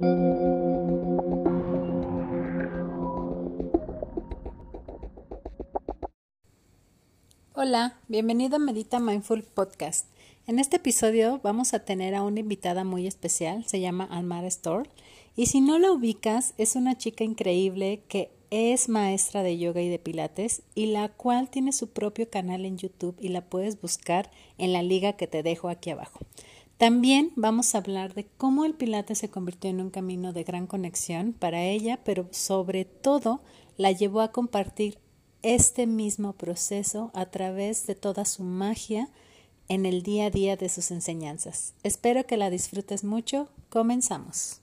Hola, bienvenido a Medita Mindful Podcast. En este episodio vamos a tener a una invitada muy especial, se llama Almara Store, y si no la ubicas, es una chica increíble que es maestra de yoga y de pilates y la cual tiene su propio canal en YouTube y la puedes buscar en la liga que te dejo aquí abajo. También vamos a hablar de cómo el pilates se convirtió en un camino de gran conexión para ella, pero sobre todo la llevó a compartir este mismo proceso a través de toda su magia en el día a día de sus enseñanzas. Espero que la disfrutes mucho. Comenzamos.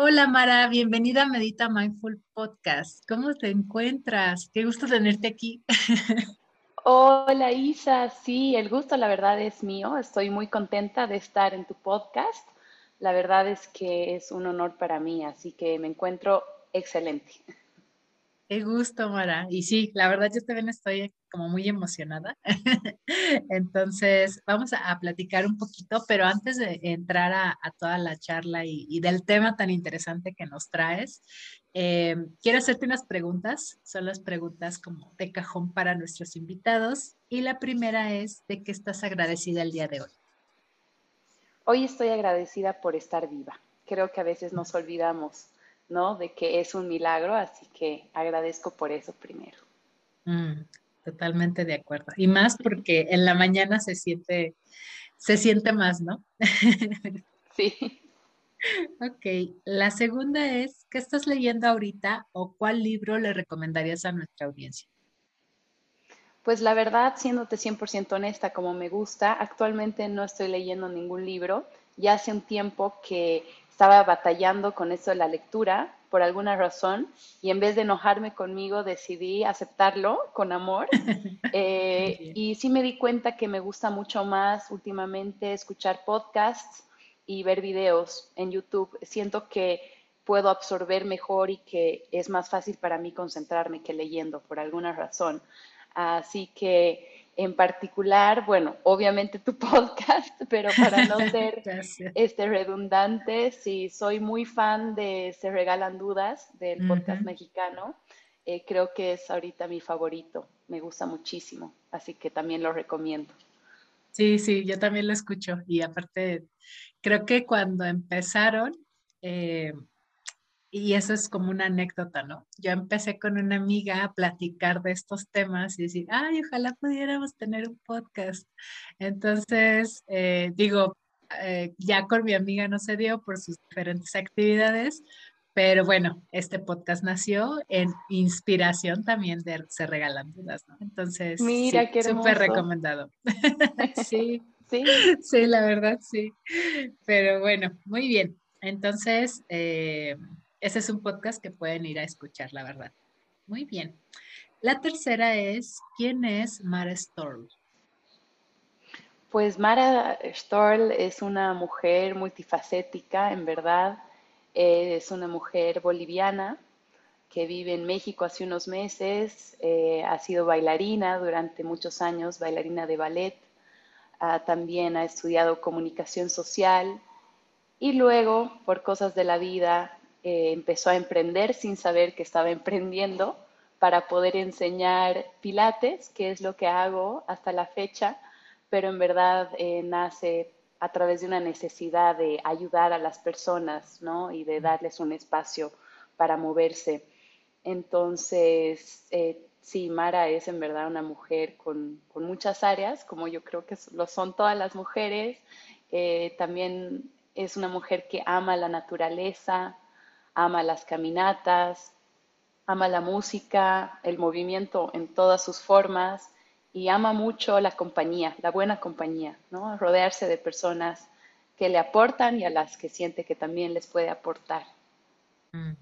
Hola Mara, bienvenida a Medita Mindful Podcast. ¿Cómo te encuentras? Qué gusto tenerte aquí. Hola Isa, sí, el gusto la verdad es mío. Estoy muy contenta de estar en tu podcast. La verdad es que es un honor para mí, así que me encuentro excelente. Qué gusto, Mara. Y sí, la verdad yo también estoy como muy emocionada. Entonces, vamos a, platicar un poquito, pero antes de entrar a, toda la charla y, del tema tan interesante que nos traes, eh, quiero hacerte unas preguntas. Son las preguntas como de cajón para nuestros invitados. Y la primera es, ¿de qué estás agradecida el día de hoy? Hoy estoy agradecida por estar viva. Creo que a veces nos olvidamos ¿no? De que es un milagro, así que agradezco por eso primero. Mm, totalmente de acuerdo. Y más porque en la mañana se siente, se siente más, ¿no? sí. Ok, la segunda es, ¿qué estás leyendo ahorita o cuál libro le recomendarías a nuestra audiencia? Pues la verdad, siéndote 100% honesta, como me gusta, actualmente no estoy leyendo ningún libro. Ya hace un tiempo que estaba batallando con eso de la lectura por alguna razón y en vez de enojarme conmigo decidí aceptarlo con amor eh, y sí me di cuenta que me gusta mucho más últimamente escuchar podcasts y ver videos en YouTube. Siento que puedo absorber mejor y que es más fácil para mí concentrarme que leyendo por alguna razón. Así que en particular, bueno, obviamente tu podcast, pero para no ser este, redundante, sí, soy muy fan de Se Regalan Dudas, del podcast mexicano. Eh, creo que es ahorita mi favorito, me gusta muchísimo, así que también lo recomiendo. Sí, sí, yo también lo escucho y aparte, creo que cuando empezaron, eh, y eso es como una anécdota, ¿no? Yo empecé con una amiga a platicar de estos temas y decir, ay, ojalá pudiéramos tener un podcast. Entonces, eh, digo, eh, ya con mi amiga no se dio por sus diferentes actividades, pero bueno, este podcast nació en inspiración también de Se Regalan Dudas, ¿no? Entonces, Mira, sí, súper recomendado. sí, sí, sí, la verdad, sí. Pero bueno, muy bien. Entonces, eh, ese es un podcast que pueden ir a escuchar, la verdad. Muy bien. La tercera es, ¿quién es Mara Storl? Pues Mara Storl es una mujer multifacética, en verdad. Es una mujer boliviana que vive en México hace unos meses. Eh, ha sido bailarina durante muchos años, bailarina de ballet. Ah, también ha estudiado comunicación social y luego, por cosas de la vida, eh, empezó a emprender sin saber que estaba emprendiendo para poder enseñar pilates, que es lo que hago hasta la fecha, pero en verdad eh, nace a través de una necesidad de ayudar a las personas, ¿no? Y de darles un espacio para moverse. Entonces, eh, sí, Mara es en verdad una mujer con, con, muchas áreas, como yo creo que lo son todas las mujeres. también es una mujer que ama la naturaleza, ama las caminatas, ama la música, el movimiento en todas sus formas y ama mucho la compañía, la buena compañía, ¿no? Rodearse de personas que le aportan y a las que siente que también les puede aportar. Mm.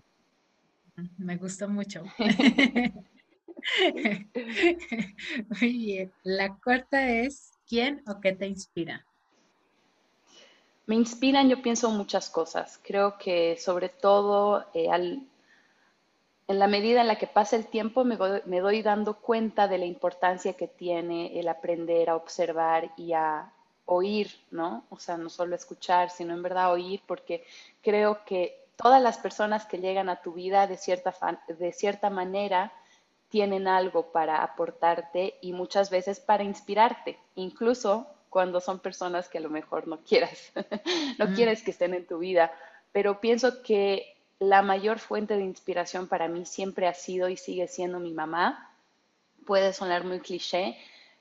Me gusta mucho. Muy bien. La cuarta es, ¿quién o qué te inspira? Me inspiran, yo pienso muchas cosas. Creo que sobre todo eh, en la medida en la que pasa el tiempo me, me doy dando cuenta de la importancia que tiene el aprender a observar y a oír, ¿no? O sea, no solo escuchar, sino en verdad oír, porque creo que todas las personas que llegan a tu vida de cierta, de cierta manera tienen algo para aportarte y muchas veces para inspirarte, incluso cuando son personas que a lo mejor no quieras, no mm. quieres que estén en tu vida. Pero pienso que la mayor fuente de inspiración para mí siempre ha sido y sigue siendo mi mamá. Puede sonar muy cliché,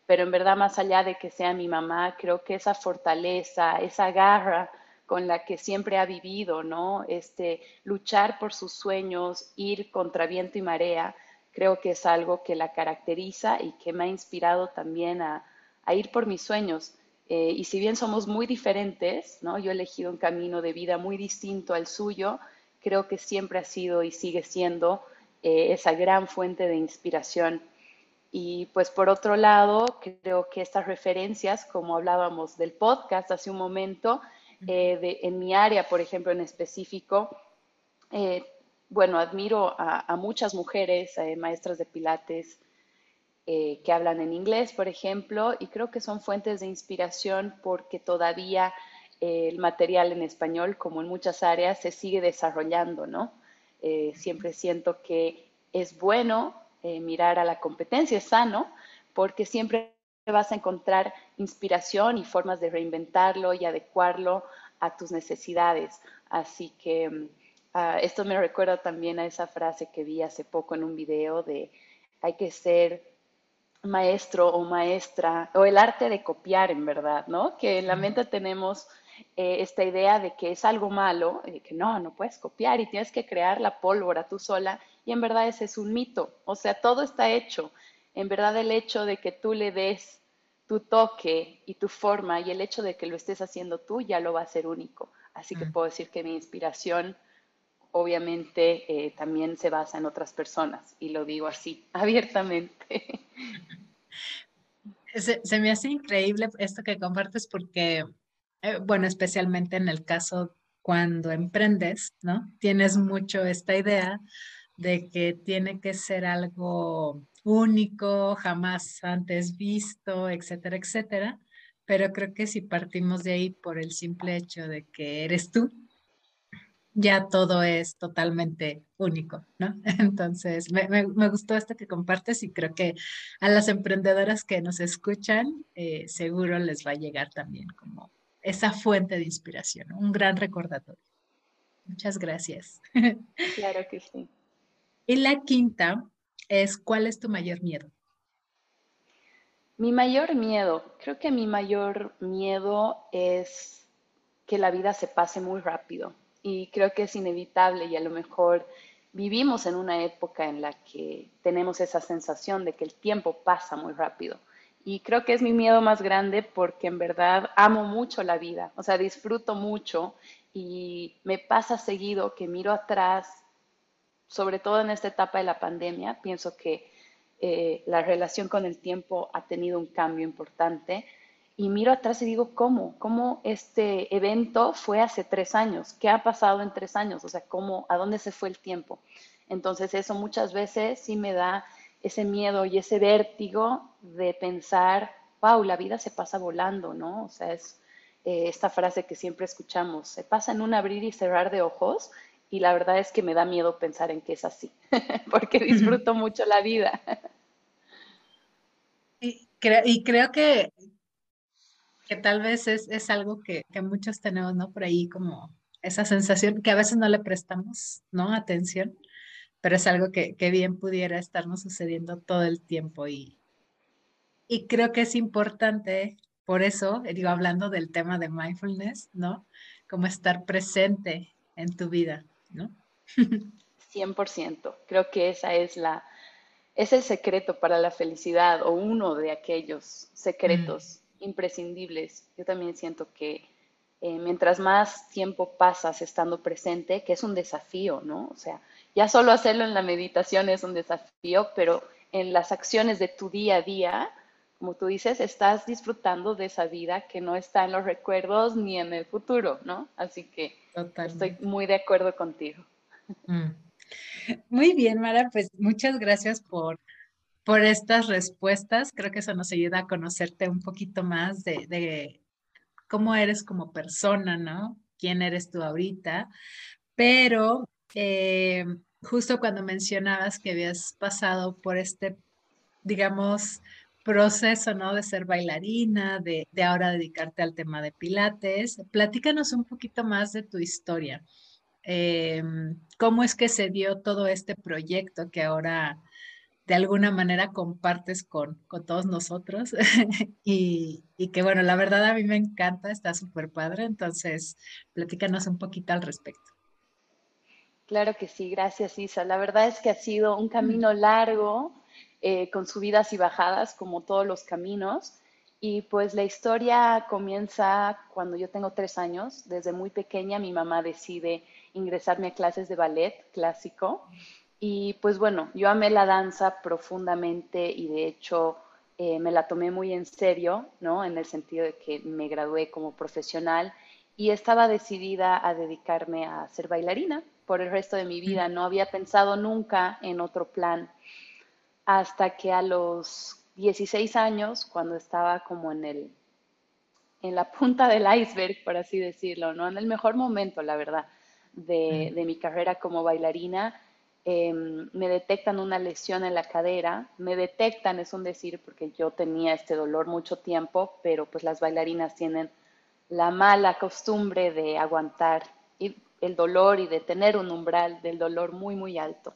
pero en verdad más allá de que sea mi mamá, creo que esa fortaleza, esa garra con la que siempre ha vivido, ¿no? Este, luchar por sus sueños, ir contra viento y marea, creo que es algo que la caracteriza y que me ha inspirado también a, ir por mis sueños. Eh, y si bien somos muy diferentes, ¿no? Yo he elegido un camino de vida muy distinto al suyo, creo que siempre ha sido y sigue siendo eh, esa gran fuente de inspiración y pues por otro lado, creo que estas referencias, como hablábamos del podcast hace un momento, eh, en mi área, por ejemplo, en específico, bueno, admiro a, muchas mujeres, maestras de pilates, que hablan en inglés, por ejemplo, y creo que son fuentes de inspiración porque todavía el material en español, como en muchas áreas, se sigue desarrollando, ¿no? siempre siento que es bueno eh, mirar a la competencia, es sano, porque siempre vas a encontrar inspiración y formas de reinventarlo y adecuarlo a tus necesidades. Así que ah, esto me recuerda también a esa frase que vi hace poco en un video de hay que ser maestro o maestra, o el arte de copiar en verdad, ¿no? Que en la mente tenemos eh, esta idea de que es algo malo, de que no, no puedes copiar y tienes que crear la pólvora tú sola y en verdad ese es un mito. O sea, todo está hecho. En verdad el hecho de que tú le des tu toque y tu forma y el hecho de que lo estés haciendo tú ya lo va a hacer único. Así que mm. puedo decir que mi inspiración obviamente eh, también se basa en otras personas y lo digo así, abiertamente. Se, me hace increíble esto que compartes porque, eh, bueno, especialmente en el caso cuando emprendes, ¿no? Tienes mucho esta idea de que tiene que ser algo único, jamás antes visto, etcétera, etcétera. Pero creo que si partimos de ahí por el simple hecho de que eres tú, ya todo es totalmente único, ¿no? Entonces, me, gustó esto que compartes y creo que a las emprendedoras que nos escuchan, eh, seguro les va a llegar también como esa fuente de inspiración, un gran recordatorio. Muchas gracias. Claro que sí. Y la quinta es, ¿cuál es tu mayor miedo? Mi mayor miedo, creo que mi mayor miedo es que la vida se pase muy rápido y creo que es inevitable y a lo mejor vivimos en una época en la que tenemos esa sensación de que el tiempo pasa muy rápido. Y creo que es mi miedo más grande porque en verdad amo mucho la vida, o sea, disfruto mucho y me pasa seguido que miro atrás sobre todo en esta etapa de la pandemia, pienso que eh, la relación con el tiempo ha tenido un cambio importante. Y miro atrás y digo, ¿cómo? ¿Cómo este evento fue hace tres años? ¿Qué ha pasado en tres años? O sea, ¿cómo, ¿a dónde se fue el tiempo? Entonces eso muchas veces sí me da ese miedo y ese vértigo de pensar, wow, la vida se pasa volando, ¿no? O sea, es eh, esta frase que siempre escuchamos, se pasa en un abrir y cerrar de ojos y la verdad es que me da miedo pensar en que es así, porque disfruto mucho la vida. Y, creo que, que tal vez es, algo que, muchos tenemos, ¿no? Por ahí como esa sensación que a veces no le prestamos, ¿no? Atención, pero es algo que, bien pudiera estarnos sucediendo todo el tiempo y, y creo que es importante, por eso, digo, hablando del tema de mindfulness, ¿no? Como estar presente en tu vida. ¿no? 100%. Creo que esa es la, es el secreto para la felicidad o uno de aquellos secretos mm. Imprescindibles. Yo también siento que eh, mientras más tiempo pasas estando presente, que es un desafío, ¿no? O sea, ya solo hacerlo en la meditación es un desafío, pero en las acciones de tu día a día, como tú dices, estás disfrutando de esa vida que no está en los recuerdos ni en el futuro, ¿no? Así que estoy muy de acuerdo contigo. Mm, Muy bien, Mara, pues muchas gracias por, por estas respuestas. Creo que eso nos ayuda a conocerte un poquito más de, cómo eres como persona, ¿no? ¿Quién eres tú ahorita? Pero eh, justo cuando mencionabas que habías pasado por este, digamos, proceso, ¿no? De ser bailarina, de, de ahora dedicarte al tema de pilates, platícanos un poquito más de tu historia. Em, ¿Cómo es que se dio todo este proyecto que ahora de alguna manera compartes con, con todos nosotros? y, y, que bueno, la verdad a mí me encanta, está súper padre, entonces platícanos un poquito al respecto. Claro que sí, gracias Isa. La verdad es que ha sido un camino largo, eh, con subidas y bajadas, como todos los caminos. Y pues la historia comienza cuando yo tengo tres años. Desde muy pequeña mi mamá decide ingresarme a clases de ballet clásico. Y pues bueno, yo amé la danza profundamente y de hecho eh, me la tomé muy en serio, ¿no? En el sentido de que me gradué como profesional y estaba decidida a dedicarme a ser bailarina por el resto de mi vida. No había pensado nunca en otro plan hasta que a los 16 años, cuando estaba como en el en la punta del iceberg, por así decirlo, ¿no? En el mejor momento, la verdad, de, mi carrera como bailarina, em, me detectan una lesión en la cadera. Me detectan, es un decir, porque yo tenía este dolor mucho tiempo, pero pues las bailarinas tienen la mala costumbre de aguantar el dolor y de tener un umbral del dolor muy, muy alto.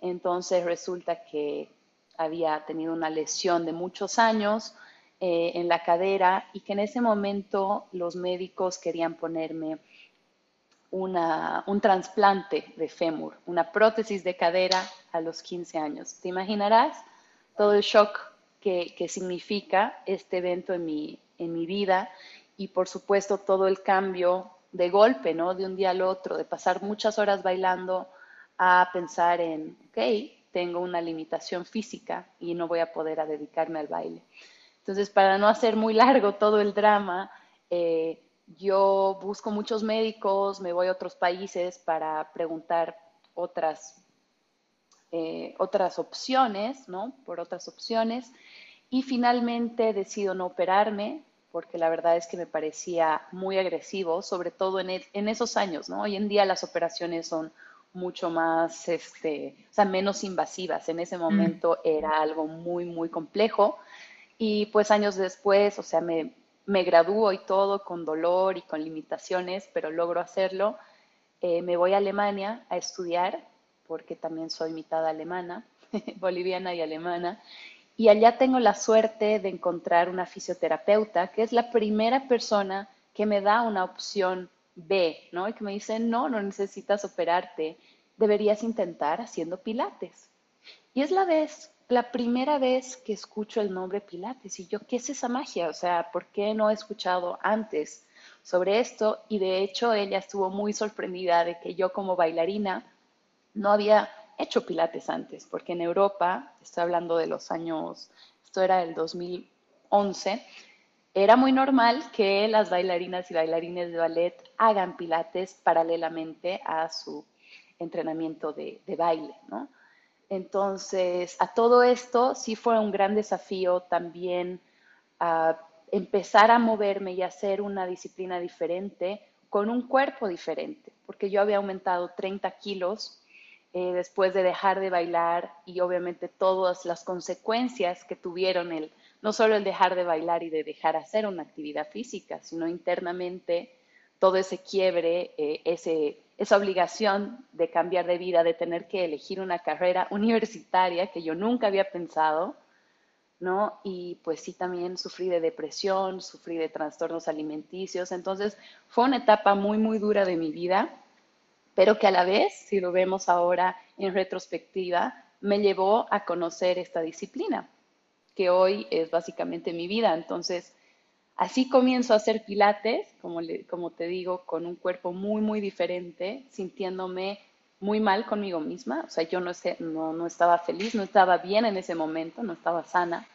Entonces resulta que había tenido una lesión de muchos años eh, en la cadera y que en ese momento los médicos querían ponerme un trasplante de fémur, una prótesis de cadera a los 15 años. ¿Te imaginarás todo el shock que, que significa este evento en mi, en mi vida y por supuesto todo el cambio de golpe, ¿no? De un día al otro, de pasar muchas horas bailando a pensar en, ok, tengo una limitación física y no voy a poder dedicarme al baile. Entonces, para no hacer muy largo todo el drama, eh, yo busco muchos médicos, me voy a otros países para preguntar otras, eh, otras opciones, ¿no? Por otras opciones. Y finalmente decido no operarme, porque la verdad es que me parecía muy agresivo, sobre todo en, e, en esos años, ¿no? Hoy en día las operaciones son mucho más, este, o sea, menos invasivas. En ese mm. momento era algo muy, muy complejo. Y pues años después, o sea, me, me gradúo y todo con dolor y con limitaciones, pero logro hacerlo. Eh, me voy a Alemania a estudiar, porque también soy mitad alemana, boliviana y alemana, y allá tengo la suerte de encontrar una fisioterapeuta que es la primera persona que me da una opción B, ¿no? Y que me dice, no, no necesitas operarte, deberías intentar haciendo pilates. Y es la vez, la primera vez que escucho el nombre pilates. Y yo, ¿qué es esa magia? O sea, ¿por qué no he escuchado antes sobre esto? Y de hecho, ella estuvo muy sorprendida de que yo como bailarina no había hecho pilates antes, porque en Europa, estoy hablando de los años, esto era el 2011, era muy normal que las bailarinas y bailarines de ballet hagan pilates paralelamente a su entrenamiento de, baile, ¿no? Entonces, a todo esto sí fue un gran desafío también empezar a moverme y hacer una disciplina diferente con un cuerpo diferente, porque yo había aumentado 30 kilos eh, después de dejar de bailar y obviamente todas las consecuencias que tuvieron el, no solo el dejar de bailar y de dejar hacer una actividad física, sino internamente todo ese quiebre, eh, ese, esa obligación de cambiar de vida, de tener que elegir una carrera universitaria que yo nunca había pensado, ¿no? Y pues sí, también sufrí de depresión, sufrí de trastornos alimenticios, entonces fue una etapa muy, muy dura de mi vida pero que a la vez, si lo vemos ahora en retrospectiva, me llevó a conocer esta disciplina, que hoy es básicamente mi vida. Entonces, así comienzo a hacer pilates, como, como te digo, con un cuerpo muy, muy diferente, sintiéndome muy mal conmigo misma. O sea, yo no, sé, no, no estaba feliz, no estaba bien en ese momento, no estaba sana.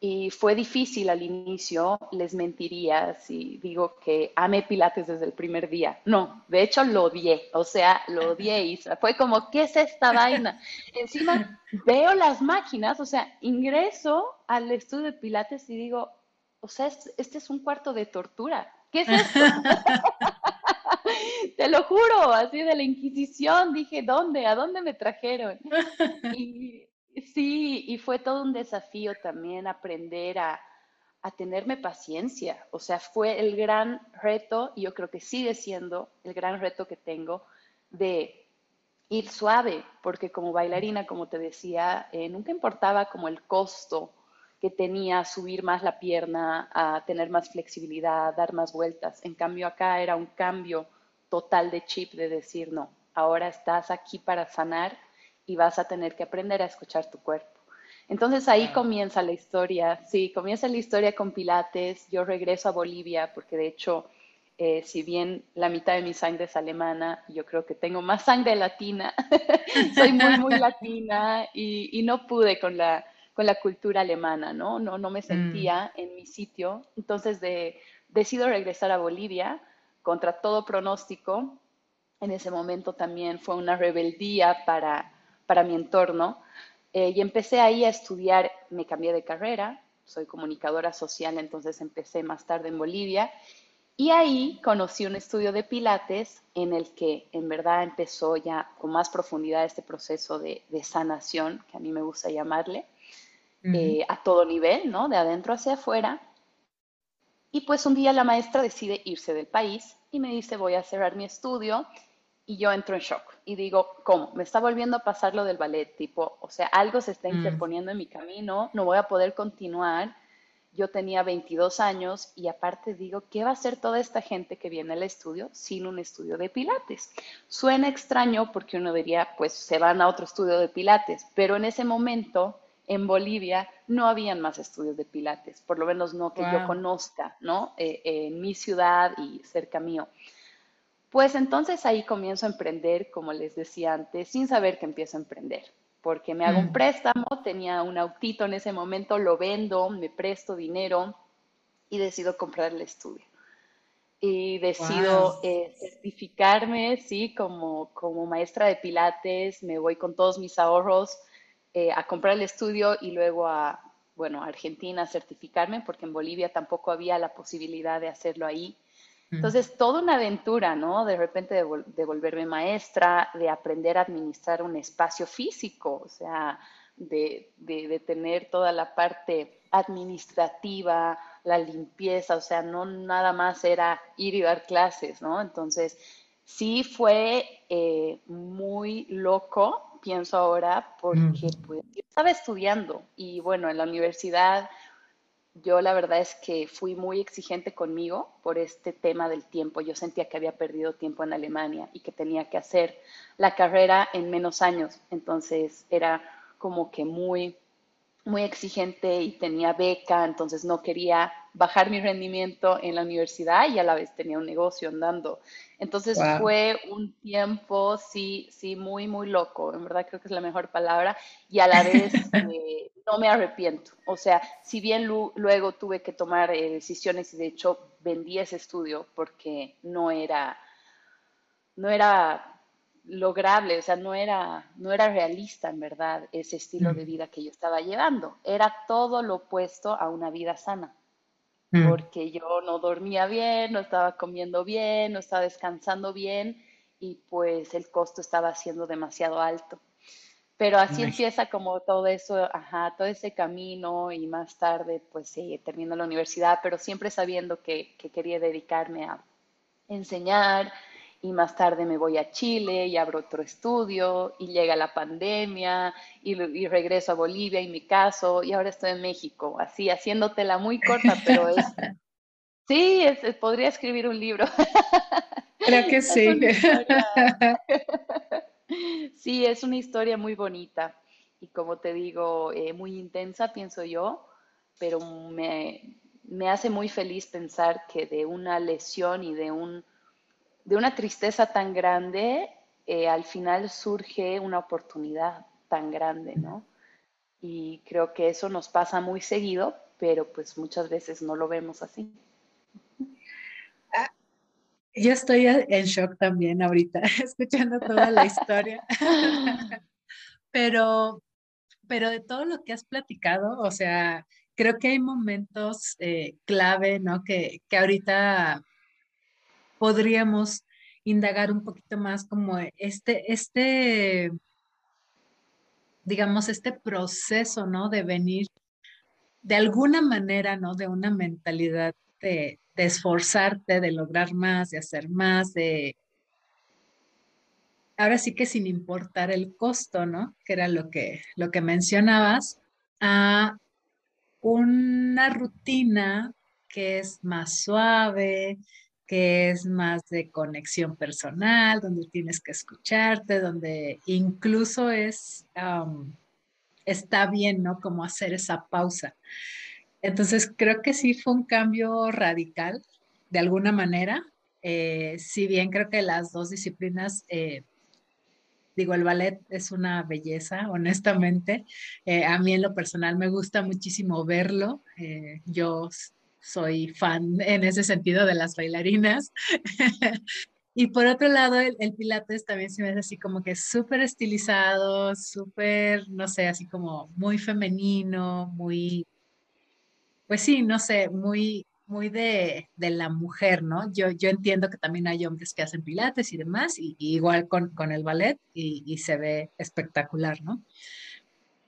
y fue difícil al inicio, les mentiría si digo que amé Pilates desde el primer día. No, de hecho lo odié, o sea, lo odié, y Fue como, ¿qué es esta vaina? Encima veo las máquinas, o sea, ingreso al estudio de Pilates y digo, o sea, este es un cuarto de tortura. ¿Qué es esto? Te lo juro, así de la Inquisición, dije, ¿dónde? ¿A dónde me trajeron? Y Sí, y fue todo un desafío también aprender a, tenerme paciencia. O sea, fue el gran reto, y yo creo que sigue siendo el gran reto que tengo de ir suave, porque como bailarina, como te decía, eh, nunca importaba como el costo que tenía subir más la pierna, a tener más flexibilidad, dar más vueltas. En cambio, acá era un cambio total de chip de decir, no, ahora estás aquí para sanar y vas a tener que aprender a escuchar tu cuerpo. Entonces ahí comienza la historia, sí, comienza la historia con Pilates, yo regreso a Bolivia porque de hecho, eh, si bien la mitad de mi sangre es alemana, yo creo que tengo más sangre latina, soy muy, muy latina y, no pude con la, con la cultura alemana, ¿no? No, no me sentía mm. en mi sitio, entonces de, decido regresar a Bolivia contra todo pronóstico. En ese momento también fue una rebeldía para para mi entorno. Eh, y empecé ahí a estudiar, me cambié de carrera, soy comunicadora social, entonces empecé más tarde en Bolivia. Y ahí conocí un estudio de Pilates en el que en verdad empezó ya con más profundidad este proceso de, sanación, que a mí me gusta llamarle, eh, a todo nivel, ¿no? De adentro hacia afuera. Y pues un día la maestra decide irse del país y me dice, voy a cerrar mi estudio y yo entro en shock y digo, ¿cómo? Me está volviendo a pasar lo del ballet, tipo, o sea, algo se está mm. interponiendo en mi camino, no voy a poder continuar. Yo tenía 22 años y aparte digo, ¿qué va a hacer toda esta gente que viene al estudio sin un estudio de pilates? Suena extraño porque uno diría, pues se van a otro estudio de pilates, pero en ese momento en Bolivia no habían más estudios de pilates, por lo menos no que yo conozca, ¿no? Eh, en mi ciudad y cerca mío. Pues entonces ahí comienzo a emprender, como les decía antes, sin saber que empiezo a emprender, porque me hago un mm. préstamo, tenía un autito en ese momento, lo vendo, me presto dinero y decido comprar el estudio. Y decido eh, certificarme, sí, como, como maestra de pilates, me voy con todos mis ahorros eh, a comprar el estudio y luego a, bueno, a Argentina a certificarme, porque en Bolivia tampoco había la posibilidad de hacerlo ahí. Entonces, toda una aventura, ¿no? De repente de, volverme maestra, de aprender a administrar un espacio físico, o sea, de, de, tener toda la parte administrativa, la limpieza, o sea, no nada más era ir y dar clases, ¿no? Entonces, sí fue eh, muy loco, pienso ahora, porque pues, yo estaba estudiando y bueno, en la universidad yo la verdad es que fui muy exigente conmigo por este tema del tiempo. Yo sentía que había perdido tiempo en Alemania y que tenía que hacer la carrera en menos años. Entonces era como que muy, muy exigente y tenía beca, entonces no quería bajar mi rendimiento en la universidad y a la vez tenía un negocio andando. Entonces fue un tiempo, sí, sí, muy, muy loco. En verdad creo que es la mejor palabra y a la vez... Eh, no me arrepiento. O sea, si bien luego tuve que tomar eh, decisiones y de hecho vendí ese estudio porque no era, no era lograble, o sea, no era, no era realista en verdad ese estilo de mm. vida que yo estaba llevando. Era todo lo opuesto a una vida sana. Mm. Porque yo no dormía bien, no estaba comiendo bien, no estaba descansando bien y pues el costo estaba siendo demasiado alto. Pero así empieza como todo eso, ajá, todo ese camino y más tarde pues sí, termino la universidad, pero siempre sabiendo que, quería dedicarme a enseñar y más tarde me voy a Chile y abro otro estudio y llega la pandemia y, regreso a Bolivia y me caso y ahora estoy en México, así haciéndotela muy corta, pero es... Sí, podría escribir un libro. Creo que sí. Sí, es una historia muy bonita y como te digo, eh, muy intensa, pienso yo, pero me, hace muy feliz pensar que de una lesión y de, un, de una tristeza tan grande, eh, al final surge una oportunidad tan grande, ¿no? Y creo que eso nos pasa muy seguido, pero pues muchas veces no lo vemos así. Ah, yo estoy en shock también ahorita, escuchando toda la historia. pero, pero de todo lo que has platicado, o sea, creo que hay momentos eh, clave, ¿no? Que, que ahorita podríamos indagar un poquito más como este, este, digamos, este proceso, ¿no? De venir de alguna manera, ¿no? De una mentalidad de, esforzarte, de lograr más, de hacer más, de... Ahora sí que sin importar el costo, ¿no? Que era lo que, lo que mencionabas, a una rutina que es más suave, que es más de conexión personal, donde tienes que escucharte, donde incluso es, está bien, ¿no? Como hacer esa pausa. Entonces, creo que sí fue un cambio radical, de alguna manera. Eh, si bien creo que las dos disciplinas, eh, digo, el ballet es una belleza, honestamente. Eh, a mí en lo personal me gusta muchísimo verlo. yo soy fan en ese sentido de las bailarinas. y por otro lado, el, pilates también se me hace así como que súper estilizado, súper, no sé, así como muy femenino, muy, pues sí, no sé, muy, muy de, la mujer, ¿no? Yo, yo entiendo que también hay hombres que hacen pilates y demás, y, igual con, el ballet, y, y, se ve espectacular, ¿no?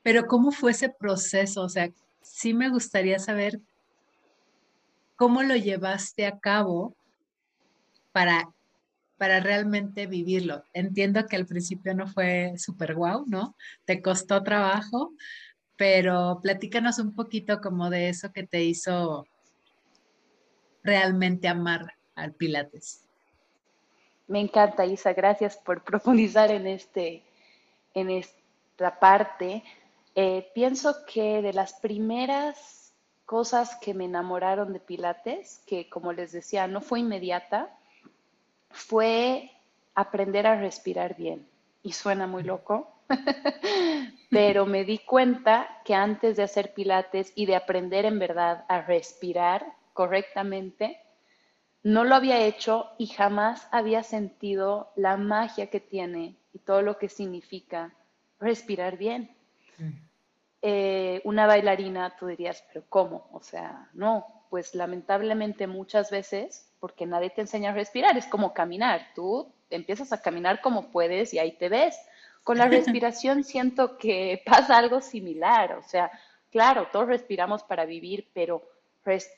Pero ¿cómo fue ese proceso? O sea, sí me gustaría saber ¿Cómo lo llevaste a cabo para, para realmente vivirlo? Entiendo que al principio no fue súper guau, ¿no? Te costó trabajo, pero platícanos un poquito como de eso que te hizo realmente amar al Pilates. Me encanta, Isa. Gracias por profundizar en, este, en esta parte. Eh, pienso que de las primeras cosas que me enamoraron de Pilates, que como les decía, no fue inmediata, fue aprender a respirar bien. Y suena muy loco, pero me di cuenta que antes de hacer Pilates y de aprender en verdad a respirar correctamente, no lo había hecho y jamás había sentido la magia que tiene y todo lo que significa respirar bien. Eh, una bailarina, tú dirías, pero ¿cómo? O sea, no, pues lamentablemente muchas veces, porque nadie te enseña a respirar, es como caminar, tú empiezas a caminar como puedes y ahí te ves. Con la respiración siento que pasa algo similar, o sea, claro, todos respiramos para vivir, pero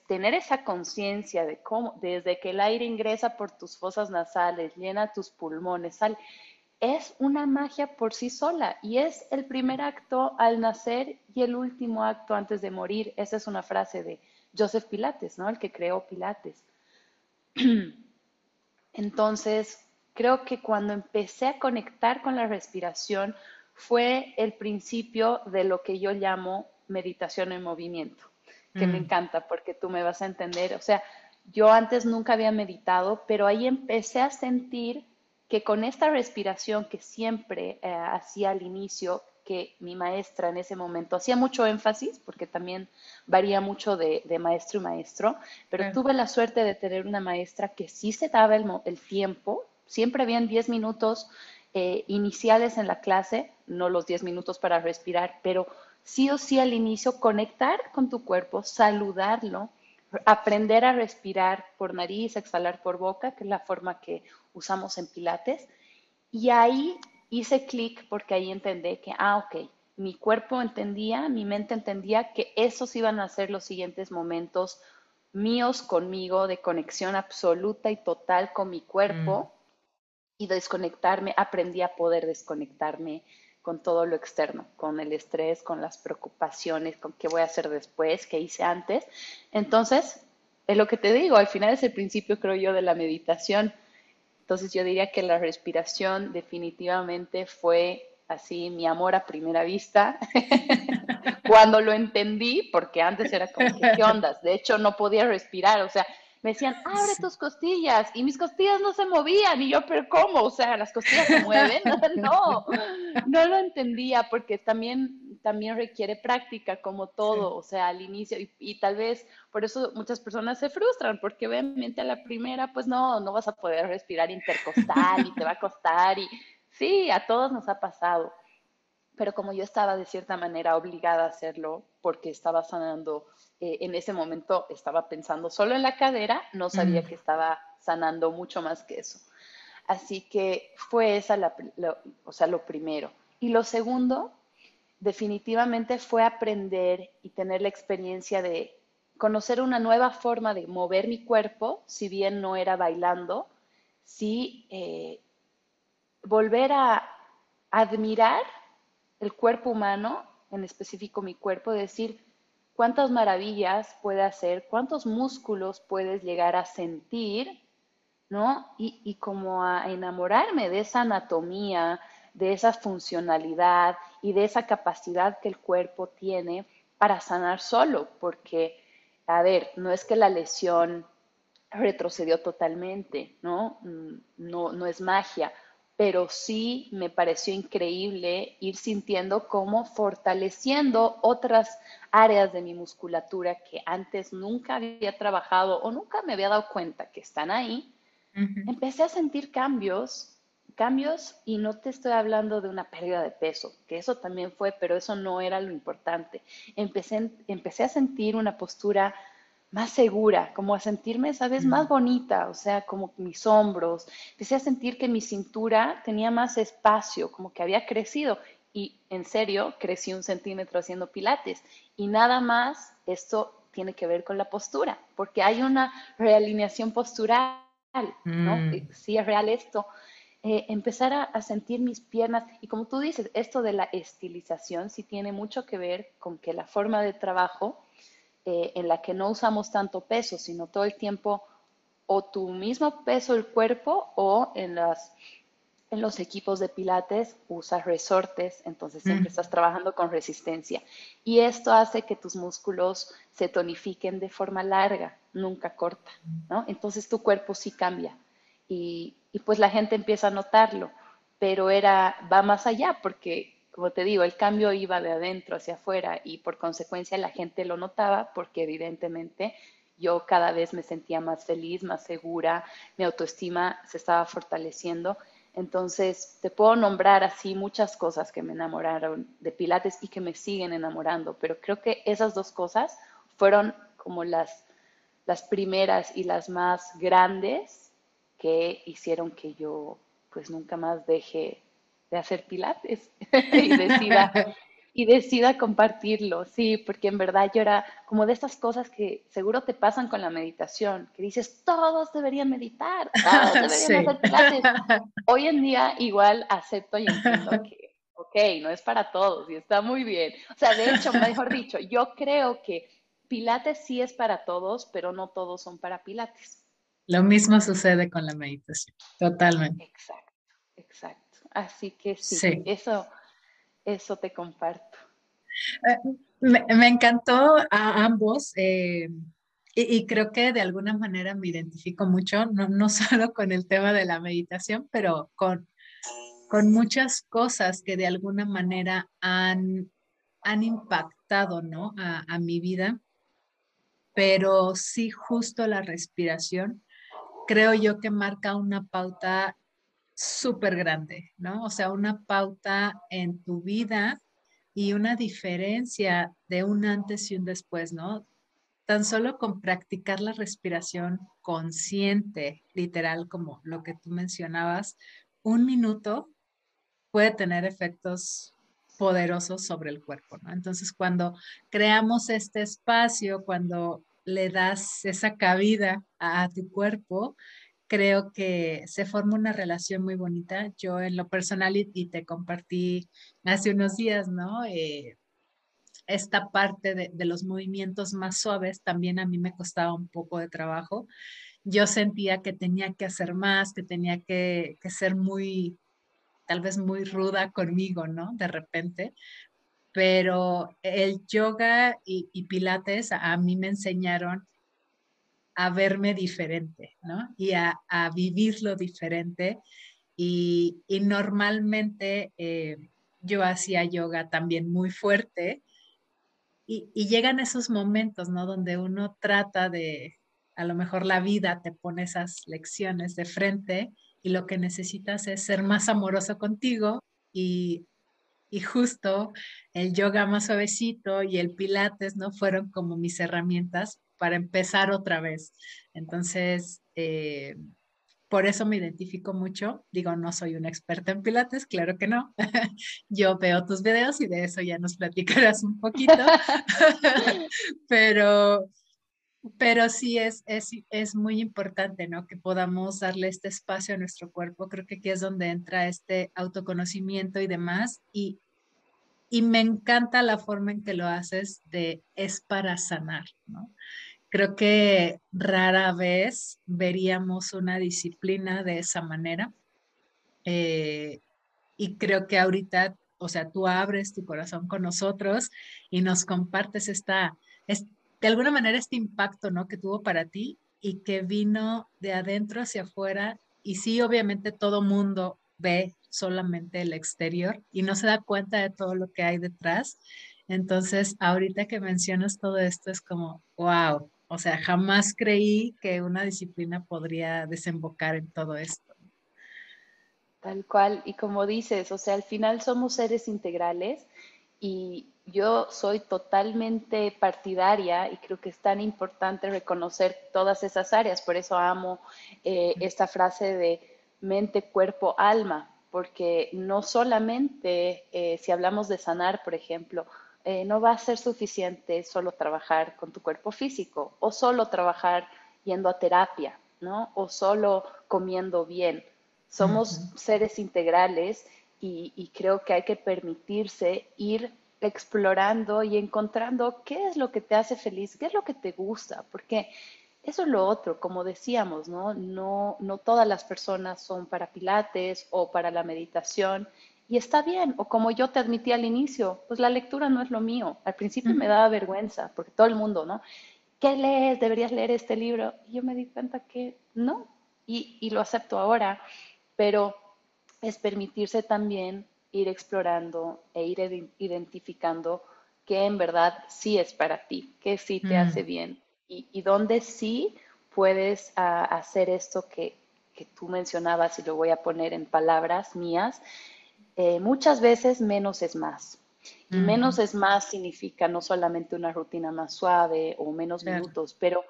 tener esa conciencia de cómo, desde que el aire ingresa por tus fosas nasales, llena tus pulmones, sale, es una magia por sí sola y es el primer acto al nacer y el último acto antes de morir. Esa es una frase de Joseph Pilates, ¿no? El que creó Pilates. Entonces, creo que cuando empecé a conectar con la respiración fue el principio de lo que yo llamo meditación en movimiento, que me mm. encanta porque tú me vas a entender. O sea, yo antes nunca había meditado, pero ahí empecé a sentir que con esta respiración que siempre eh, hacía al inicio, que mi maestra en ese momento hacía mucho énfasis, porque también varía mucho de, maestro y maestro, pero tuve la suerte de tener una maestra que sí se daba el, tiempo, siempre habían 10 minutos eh, iniciales en la clase, no los 10 minutos para respirar, pero sí o sí al inicio conectar con tu cuerpo, saludarlo, aprender a respirar por nariz, exhalar por boca, que es la forma que usamos en Pilates. Y ahí hice clic porque ahí entendí que, ah, ok, mi cuerpo entendía, mi mente entendía que esos iban a ser los siguientes momentos míos conmigo de conexión absoluta y total con mi cuerpo mm. y desconectarme, aprendí a poder desconectarme con todo lo externo, con el estrés, con las preocupaciones, con qué voy a hacer después, qué hice antes. Entonces, es lo que te digo, al final es el principio, creo yo, de la meditación. Entonces yo diría que la respiración definitivamente fue así mi amor a primera vista. Cuando lo entendí, porque antes era como, ¿qué ondas? De hecho, no podía respirar, o sea, me decían, abre tus costillas, y mis costillas no se movían, y yo, pero ¿cómo? O sea, las costillas se mueven. no, no lo entendía, porque también también requiere práctica, como todo, o sea, al inicio, y, tal vez por eso muchas personas se frustran, porque obviamente a la primera, pues no, no vas a poder respirar intercostal y te va a costar, y sí, a todos nos ha pasado, pero como yo estaba de cierta manera obligada a hacerlo, porque estaba sanando, eh, en ese momento estaba pensando solo en la cadera, no sabía que estaba sanando mucho más que eso. Así que fue esa, la, o sea, lo primero. Y lo segundo, definitivamente fue aprender y tener la experiencia de conocer una nueva forma de mover mi cuerpo, si bien no era bailando, sí eh, volver a admirar el cuerpo humano, en específico mi cuerpo, decir cuántas maravillas puede hacer, cuántos músculos puedes llegar a sentir ¿no? Y, como a enamorarme de esa anatomía, de esa funcionalidad y de esa capacidad que el cuerpo tiene para sanar solo, porque, a ver, no es que la lesión retrocedió totalmente, ¿no? Mm, no, no es magia, pero sí me pareció increíble ir sintiendo cómo fortaleciendo otras áreas de mi musculatura que antes nunca había trabajado o nunca me había dado cuenta que están ahí, empecé a sentir cambios, cambios y no te estoy hablando de una pérdida de peso, que eso también fue, pero eso no era lo importante. Empecé, empecé a sentir una postura más segura, como a sentirme, ¿sabes?, más bonita, o sea, como mis hombros. Empecé a sentir que mi cintura tenía más espacio, como que había crecido. Y en serio, crecí un centímetro haciendo pilates. Y nada más, esto tiene que ver con la postura, porque hay una realineación postural ¿no? Mm. Eh, si es real esto. Eh, empezar a, sentir mis piernas y como tú dices, esto de la estilización sí tiene mucho que ver con que la forma de trabajo eh, en la que no usamos tanto peso, sino todo el tiempo o tu mismo peso del cuerpo o en las en los equipos de pilates usas resortes, entonces siempre estás trabajando con resistencia. Y esto hace que tus músculos se tonifiquen de forma larga, nunca corta, ¿no? Entonces tu cuerpo sí cambia. Y, y, pues la gente empieza a notarlo, pero era, va más allá porque, como te digo, el cambio iba de adentro hacia afuera y por consecuencia la gente lo notaba porque evidentemente yo cada vez me sentía más feliz, más segura, mi autoestima se estaba fortaleciendo. Entonces, te puedo nombrar así muchas cosas que me enamoraron de Pilates y que me siguen enamorando, pero creo que esas dos cosas fueron como las, las primeras y las más grandes que hicieron que yo pues nunca más deje de hacer Pilates y decida y decida compartirlo, sí, porque en verdad yo era como de estas cosas que seguro te pasan con la meditación, que dices, todos deberían meditar, todos deberían hacer clases. Hoy en día igual acepto y entiendo que, ok, no es para todos y está muy bien. O sea, de hecho, mejor dicho, yo creo que Pilates sí es para todos, pero no todos son para Pilates. Lo mismo sucede con la meditación, totalmente. Exacto, exacto. Así que sí. eso eso te comparto. Eh, me, encantó a ambos eh, y, creo que de alguna manera me identifico mucho, no, no solo con el tema de la meditación, pero con, con muchas cosas que de alguna manera han, han impactado ¿no? a, a mi vida, pero sí justo la respiración creo yo que marca una pauta súper grande, ¿no? O sea, una pauta en tu vida y una diferencia de un antes y un después, ¿no? Tan solo con practicar la respiración consciente, literal, como lo que tú mencionabas, un minuto puede tener efectos poderosos sobre el cuerpo, ¿no? Entonces, cuando creamos este espacio, cuando le das esa cabida a, a tu cuerpo, creo que se forma una relación muy bonita. Yo en lo personal y, te compartí hace unos días, ¿no? Eh, esta parte de, los movimientos más suaves también a mí me costaba un poco de trabajo. Yo sentía que tenía que hacer más, que tenía que, ser muy, tal vez muy ruda conmigo, ¿no? De repente. Pero el yoga y pilates a mí me enseñaron a verme diferente, ¿no? Y a, vivirlo diferente. Y, normalmente, eh, yo hacía yoga también muy fuerte y, y, llegan esos momentos, ¿no? Donde uno trata de, a lo mejor la vida te pone esas lecciones de frente y lo que necesitas es ser más amoroso contigo y, y justo el yoga más suavecito y el pilates, ¿no? Fueron como mis herramientas para empezar otra vez. Entonces, eh, por eso me identifico mucho. Digo, no soy una experta en pilates, claro que no. Yo veo tus videos y de eso ya nos platicarás un poquito. pero, pero sí es, es, es muy importante, ¿no? Que podamos darle este espacio a nuestro cuerpo. Creo que aquí es donde entra este autoconocimiento y demás. Y, y me encanta la forma en que lo haces de es para sanar, ¿no? Creo que rara vez veríamos una disciplina de esa manera. Eh, y creo que ahorita, o sea, tú abres tu corazón con nosotros y nos compartes esta, de alguna manera este impacto, ¿no? Que tuvo para ti y que vino de adentro hacia afuera. Y sí, obviamente todo mundo ve solamente el exterior y no se da cuenta de todo lo que hay detrás. Entonces, ahorita que mencionas todo esto es como, wow, o sea, jamás creí que una disciplina podría desembocar en todo esto. Tal cual, y como dices, o sea, al final somos seres integrales y yo soy totalmente partidaria y creo que es tan importante reconocer todas esas áreas, por eso amo eh, esta frase de mente, cuerpo, alma, porque no solamente eh, si hablamos de sanar, por ejemplo, eh, no va a ser suficiente solo trabajar con tu cuerpo físico o solo trabajar yendo a terapia, ¿no? O solo comiendo bien. Somos seres integrales y, creo que hay que permitirse ir explorando y encontrando qué es lo que te hace feliz, qué es lo que te gusta, porque eso es lo otro, como decíamos, ¿no? No, no todas las personas son para pilates o para la meditación y está bien, o como yo te admití al inicio, pues la lectura no es lo mío. Al principio me daba vergüenza, porque todo el mundo, ¿no? ¿Qué lees? Deberías leer este libro. Y yo me di cuenta que no, y, y lo acepto ahora, pero es permitirse también ir explorando e ir identificando qué en verdad sí es para ti, qué sí te hace bien y, y dónde sí puedes ah, hacer esto que, que tú mencionabas y lo voy a poner en palabras mías, eh, muchas veces menos es más. Y menos es más significa no solamente una rutina más suave o menos minutos, pero,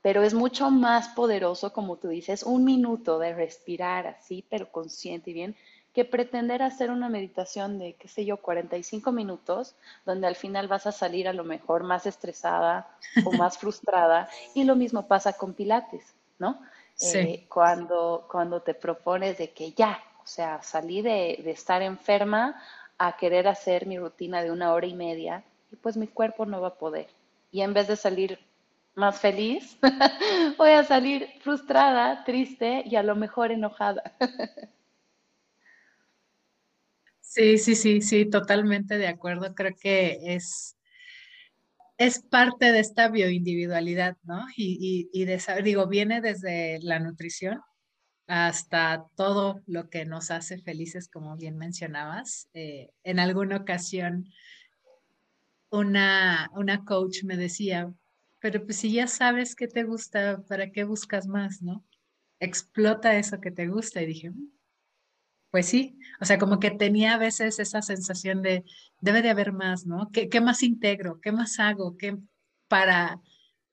pero es mucho más poderoso, como tú dices, un minuto de respirar así, pero consciente y bien, que pretender hacer una meditación de, qué sé yo, 45 minutos, donde al final vas a salir a lo mejor más estresada o más frustrada. Y lo mismo pasa con Pilates, ¿no? Sí. Eh, cuando, cuando te propones de que ya, o sea, salí de, estar enferma a querer hacer mi rutina de una hora y media y pues mi cuerpo no va a poder. Y en vez de salir más feliz, voy a salir frustrada, triste y a lo mejor enojada. Sí, sí, sí, sí, totalmente de acuerdo. Creo que es, es parte de esta bioindividualidad, ¿no? Y, y, y de, digo, viene desde la nutrición, hasta todo lo que nos hace felices, como bien mencionabas. Eh, en alguna ocasión, una, una coach me decía, pero pues si ya sabes qué te gusta, ¿para qué buscas más, no? Explota eso que te gusta. Y dije, mm, pues sí, o sea, como que tenía a veces esa sensación de, debe de haber más, ¿no? ¿Qué, qué más integro? ¿Qué más hago? ¿Qué para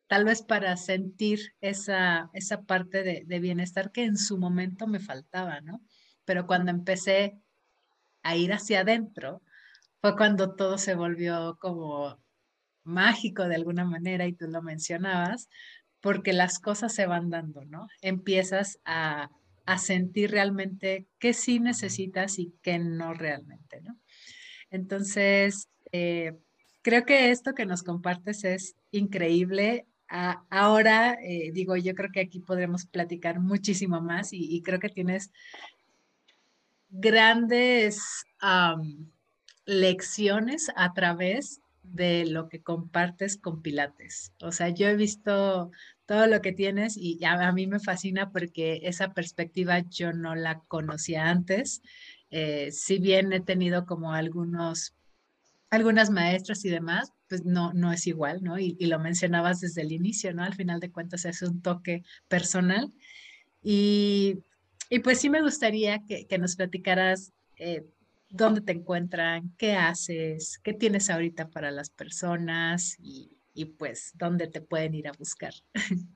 tal vez para sentir esa, esa parte de, bienestar que en su momento me faltaba, ¿no? Pero cuando empecé a ir hacia adentro, fue cuando todo se volvió como mágico de alguna manera, y tú lo mencionabas, porque las cosas se van dando, ¿no? Empiezas a, sentir realmente qué sí necesitas y qué no realmente, ¿no? Entonces, eh, creo que esto que nos compartes es increíble ahora, eh, digo, yo creo que aquí podremos platicar muchísimo más y, creo que tienes grandes lecciones a través de lo que compartes con Pilates. O sea, yo he visto todo lo que tienes y a, mí me fascina porque esa perspectiva yo no la conocía antes. eh, si bien he tenido como algunos, algunas maestras y demás, pues no, no es igual, ¿no? Y, lo mencionabas desde el inicio, ¿no? Al final de cuentas es un toque personal. Y, pues sí me gustaría que, nos platicaras eh, dónde te encuentran, qué haces, qué tienes ahorita para las personas y, y pues dónde te pueden ir a buscar.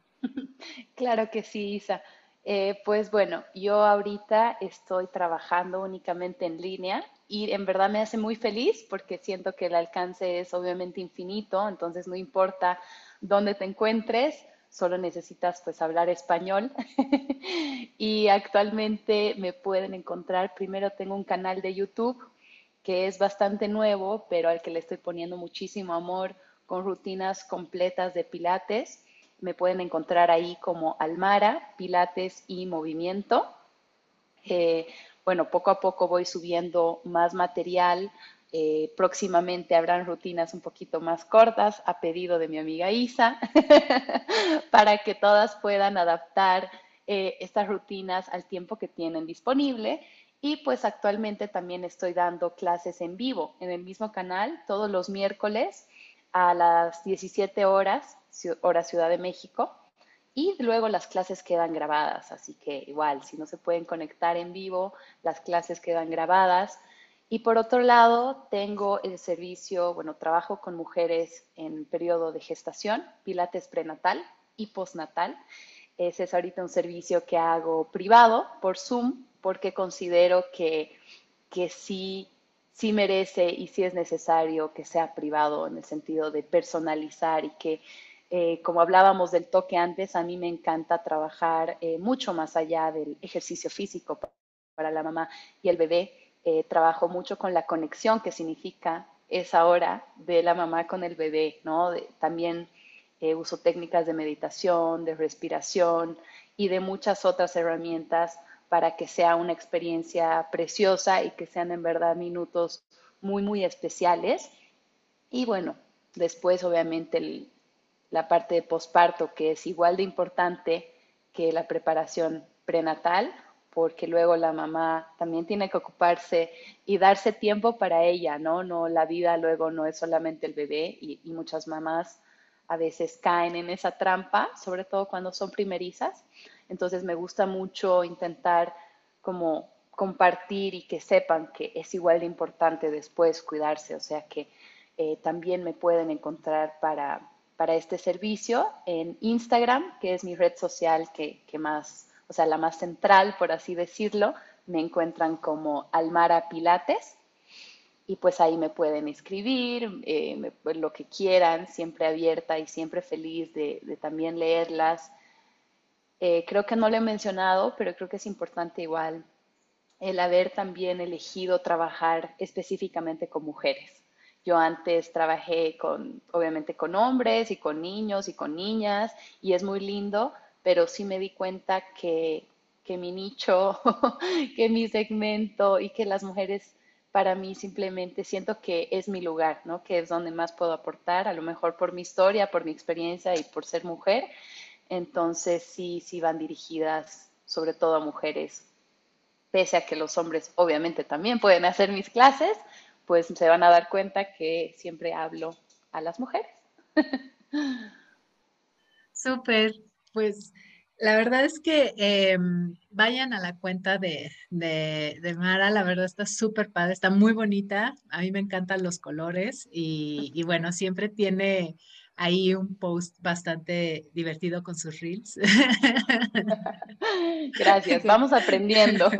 Claro que sí, Isa. Eh, pues bueno, yo ahorita estoy trabajando únicamente en línea y en verdad me hace muy feliz porque siento que el alcance es obviamente infinito, entonces no importa dónde te encuentres, solo necesitas pues hablar español. y actualmente me pueden encontrar, primero tengo un canal de YouTube que es bastante nuevo, pero al que le estoy poniendo muchísimo amor con rutinas completas de pilates. Me pueden encontrar ahí como Almara, Pilates y Movimiento. Eh, bueno, poco a poco voy subiendo más material. Eh, próximamente habrán rutinas un poquito más cortas a pedido de mi amiga Isa para que todas puedan adaptar eh, estas rutinas al tiempo que tienen disponible. Y pues actualmente también estoy dando clases en vivo en el mismo canal todos los miércoles a las 17 horas, hora Ciudad de México, y luego las clases quedan grabadas, así que igual, si no se pueden conectar en vivo, las clases quedan grabadas. Y por otro lado, tengo el servicio, bueno, trabajo con mujeres en periodo de gestación, pilates prenatal y postnatal. Ese es ahorita un servicio que hago privado por Zoom, porque considero que, que sí sí merece y sí es necesario que sea privado en el sentido de personalizar y que, eh, como hablábamos del toque antes, a mí me encanta trabajar eh, mucho más allá del ejercicio físico para la mamá y el bebé. Eh, trabajo mucho con la conexión que significa esa hora de la mamá con el bebé, ¿no? también uso técnicas de meditación, de respiración y de muchas otras herramientas para que sea una experiencia preciosa y que sean en verdad minutos muy, muy especiales. Y bueno, después obviamente la parte de posparto, que es igual de importante que la preparación prenatal, porque luego la mamá también tiene que ocuparse y darse tiempo para ella, ¿no? No, la vida luego no es solamente el bebé y, muchas mamás a veces caen en esa trampa, sobre todo cuando son primerizas. Entonces me gusta mucho intentar como compartir y que sepan que es igual de importante después cuidarse, o sea que eh, también me pueden encontrar para, para este servicio en Instagram, que es mi red social que, más, o sea, la más central, por así decirlo, me encuentran como Almara Pilates. Y pues ahí me pueden escribir, eh, lo que quieran, siempre abierta y siempre feliz de, de también leerlas. Eh, creo que no lo he mencionado, pero creo que es importante igual el haber también elegido trabajar específicamente con mujeres. Yo antes trabajé con, obviamente, con hombres y con niños y con niñas, y es muy lindo, pero sí me di cuenta que, que mi nicho, que mi segmento y que las mujeres para mí simplemente siento que es mi lugar, ¿no? Que es donde más puedo aportar, a lo mejor por mi historia, por mi experiencia y por ser mujer, entonces sí, sí van dirigidas sobre todo a mujeres, pese a que los hombres obviamente también pueden hacer mis clases, pues se van a dar cuenta que siempre hablo a las mujeres. Súper, pues la verdad es que em, vayan a la cuenta de, de, Mara, la verdad está súper padre, está muy bonita, a mí me encantan los colores y, y bueno, siempre tiene ahí un post bastante divertido con sus reels. Gracias, vamos aprendiendo.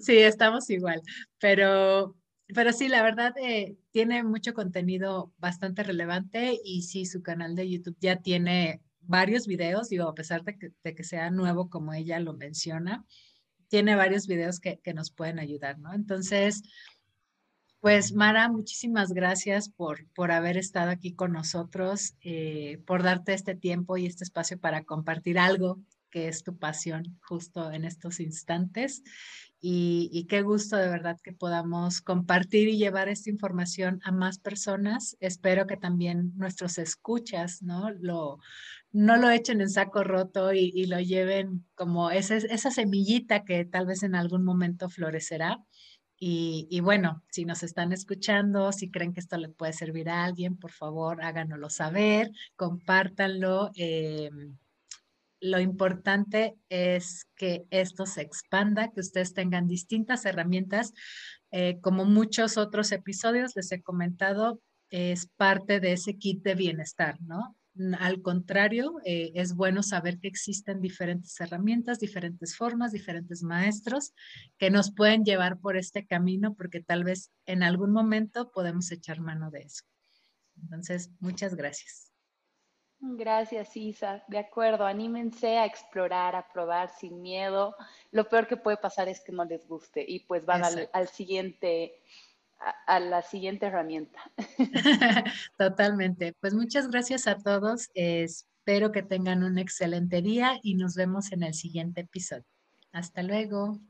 Sí, estamos igual, pero, pero sí, la verdad eh, tiene mucho contenido bastante relevante y sí, su canal de YouTube ya tiene varios videos, digo, a pesar de que, sea nuevo como ella lo menciona, tiene varios videos que, que nos pueden ayudar, ¿no? Entonces, pues Mara, muchísimas gracias por, por haber estado aquí con nosotros, eh, por darte este tiempo y este espacio para compartir algo que es tu pasión justo en estos instantes. y, qué gusto de verdad que podamos compartir y llevar esta información a más personas. Espero que también nuestros escuchas, ¿no? Lo, no lo echen en saco roto y, lo lleven como esa, esa semillita que tal vez en algún momento florecerá. Y, bueno, si nos están escuchando, si creen que esto le puede servir a alguien, por favor háganoslo saber, compártanlo. Eh, lo importante es que esto se expanda, que ustedes tengan distintas herramientas. Eh, como muchos otros episodios les he comentado, es parte de ese kit de bienestar, ¿no? Al contrario, eh, es bueno saber que existen diferentes herramientas, diferentes formas, diferentes maestros que nos pueden llevar por este camino porque tal vez en algún momento podemos echar mano de eso. Entonces, muchas gracias. Gracias, Isa. De acuerdo, anímense a explorar, a probar sin miedo. Lo peor que puede pasar es que no les guste y pues van al, siguiente, a, la siguiente herramienta. Totalmente. Pues muchas gracias a todos. espero que tengan un excelente día y nos vemos en el siguiente episodio. Hasta luego.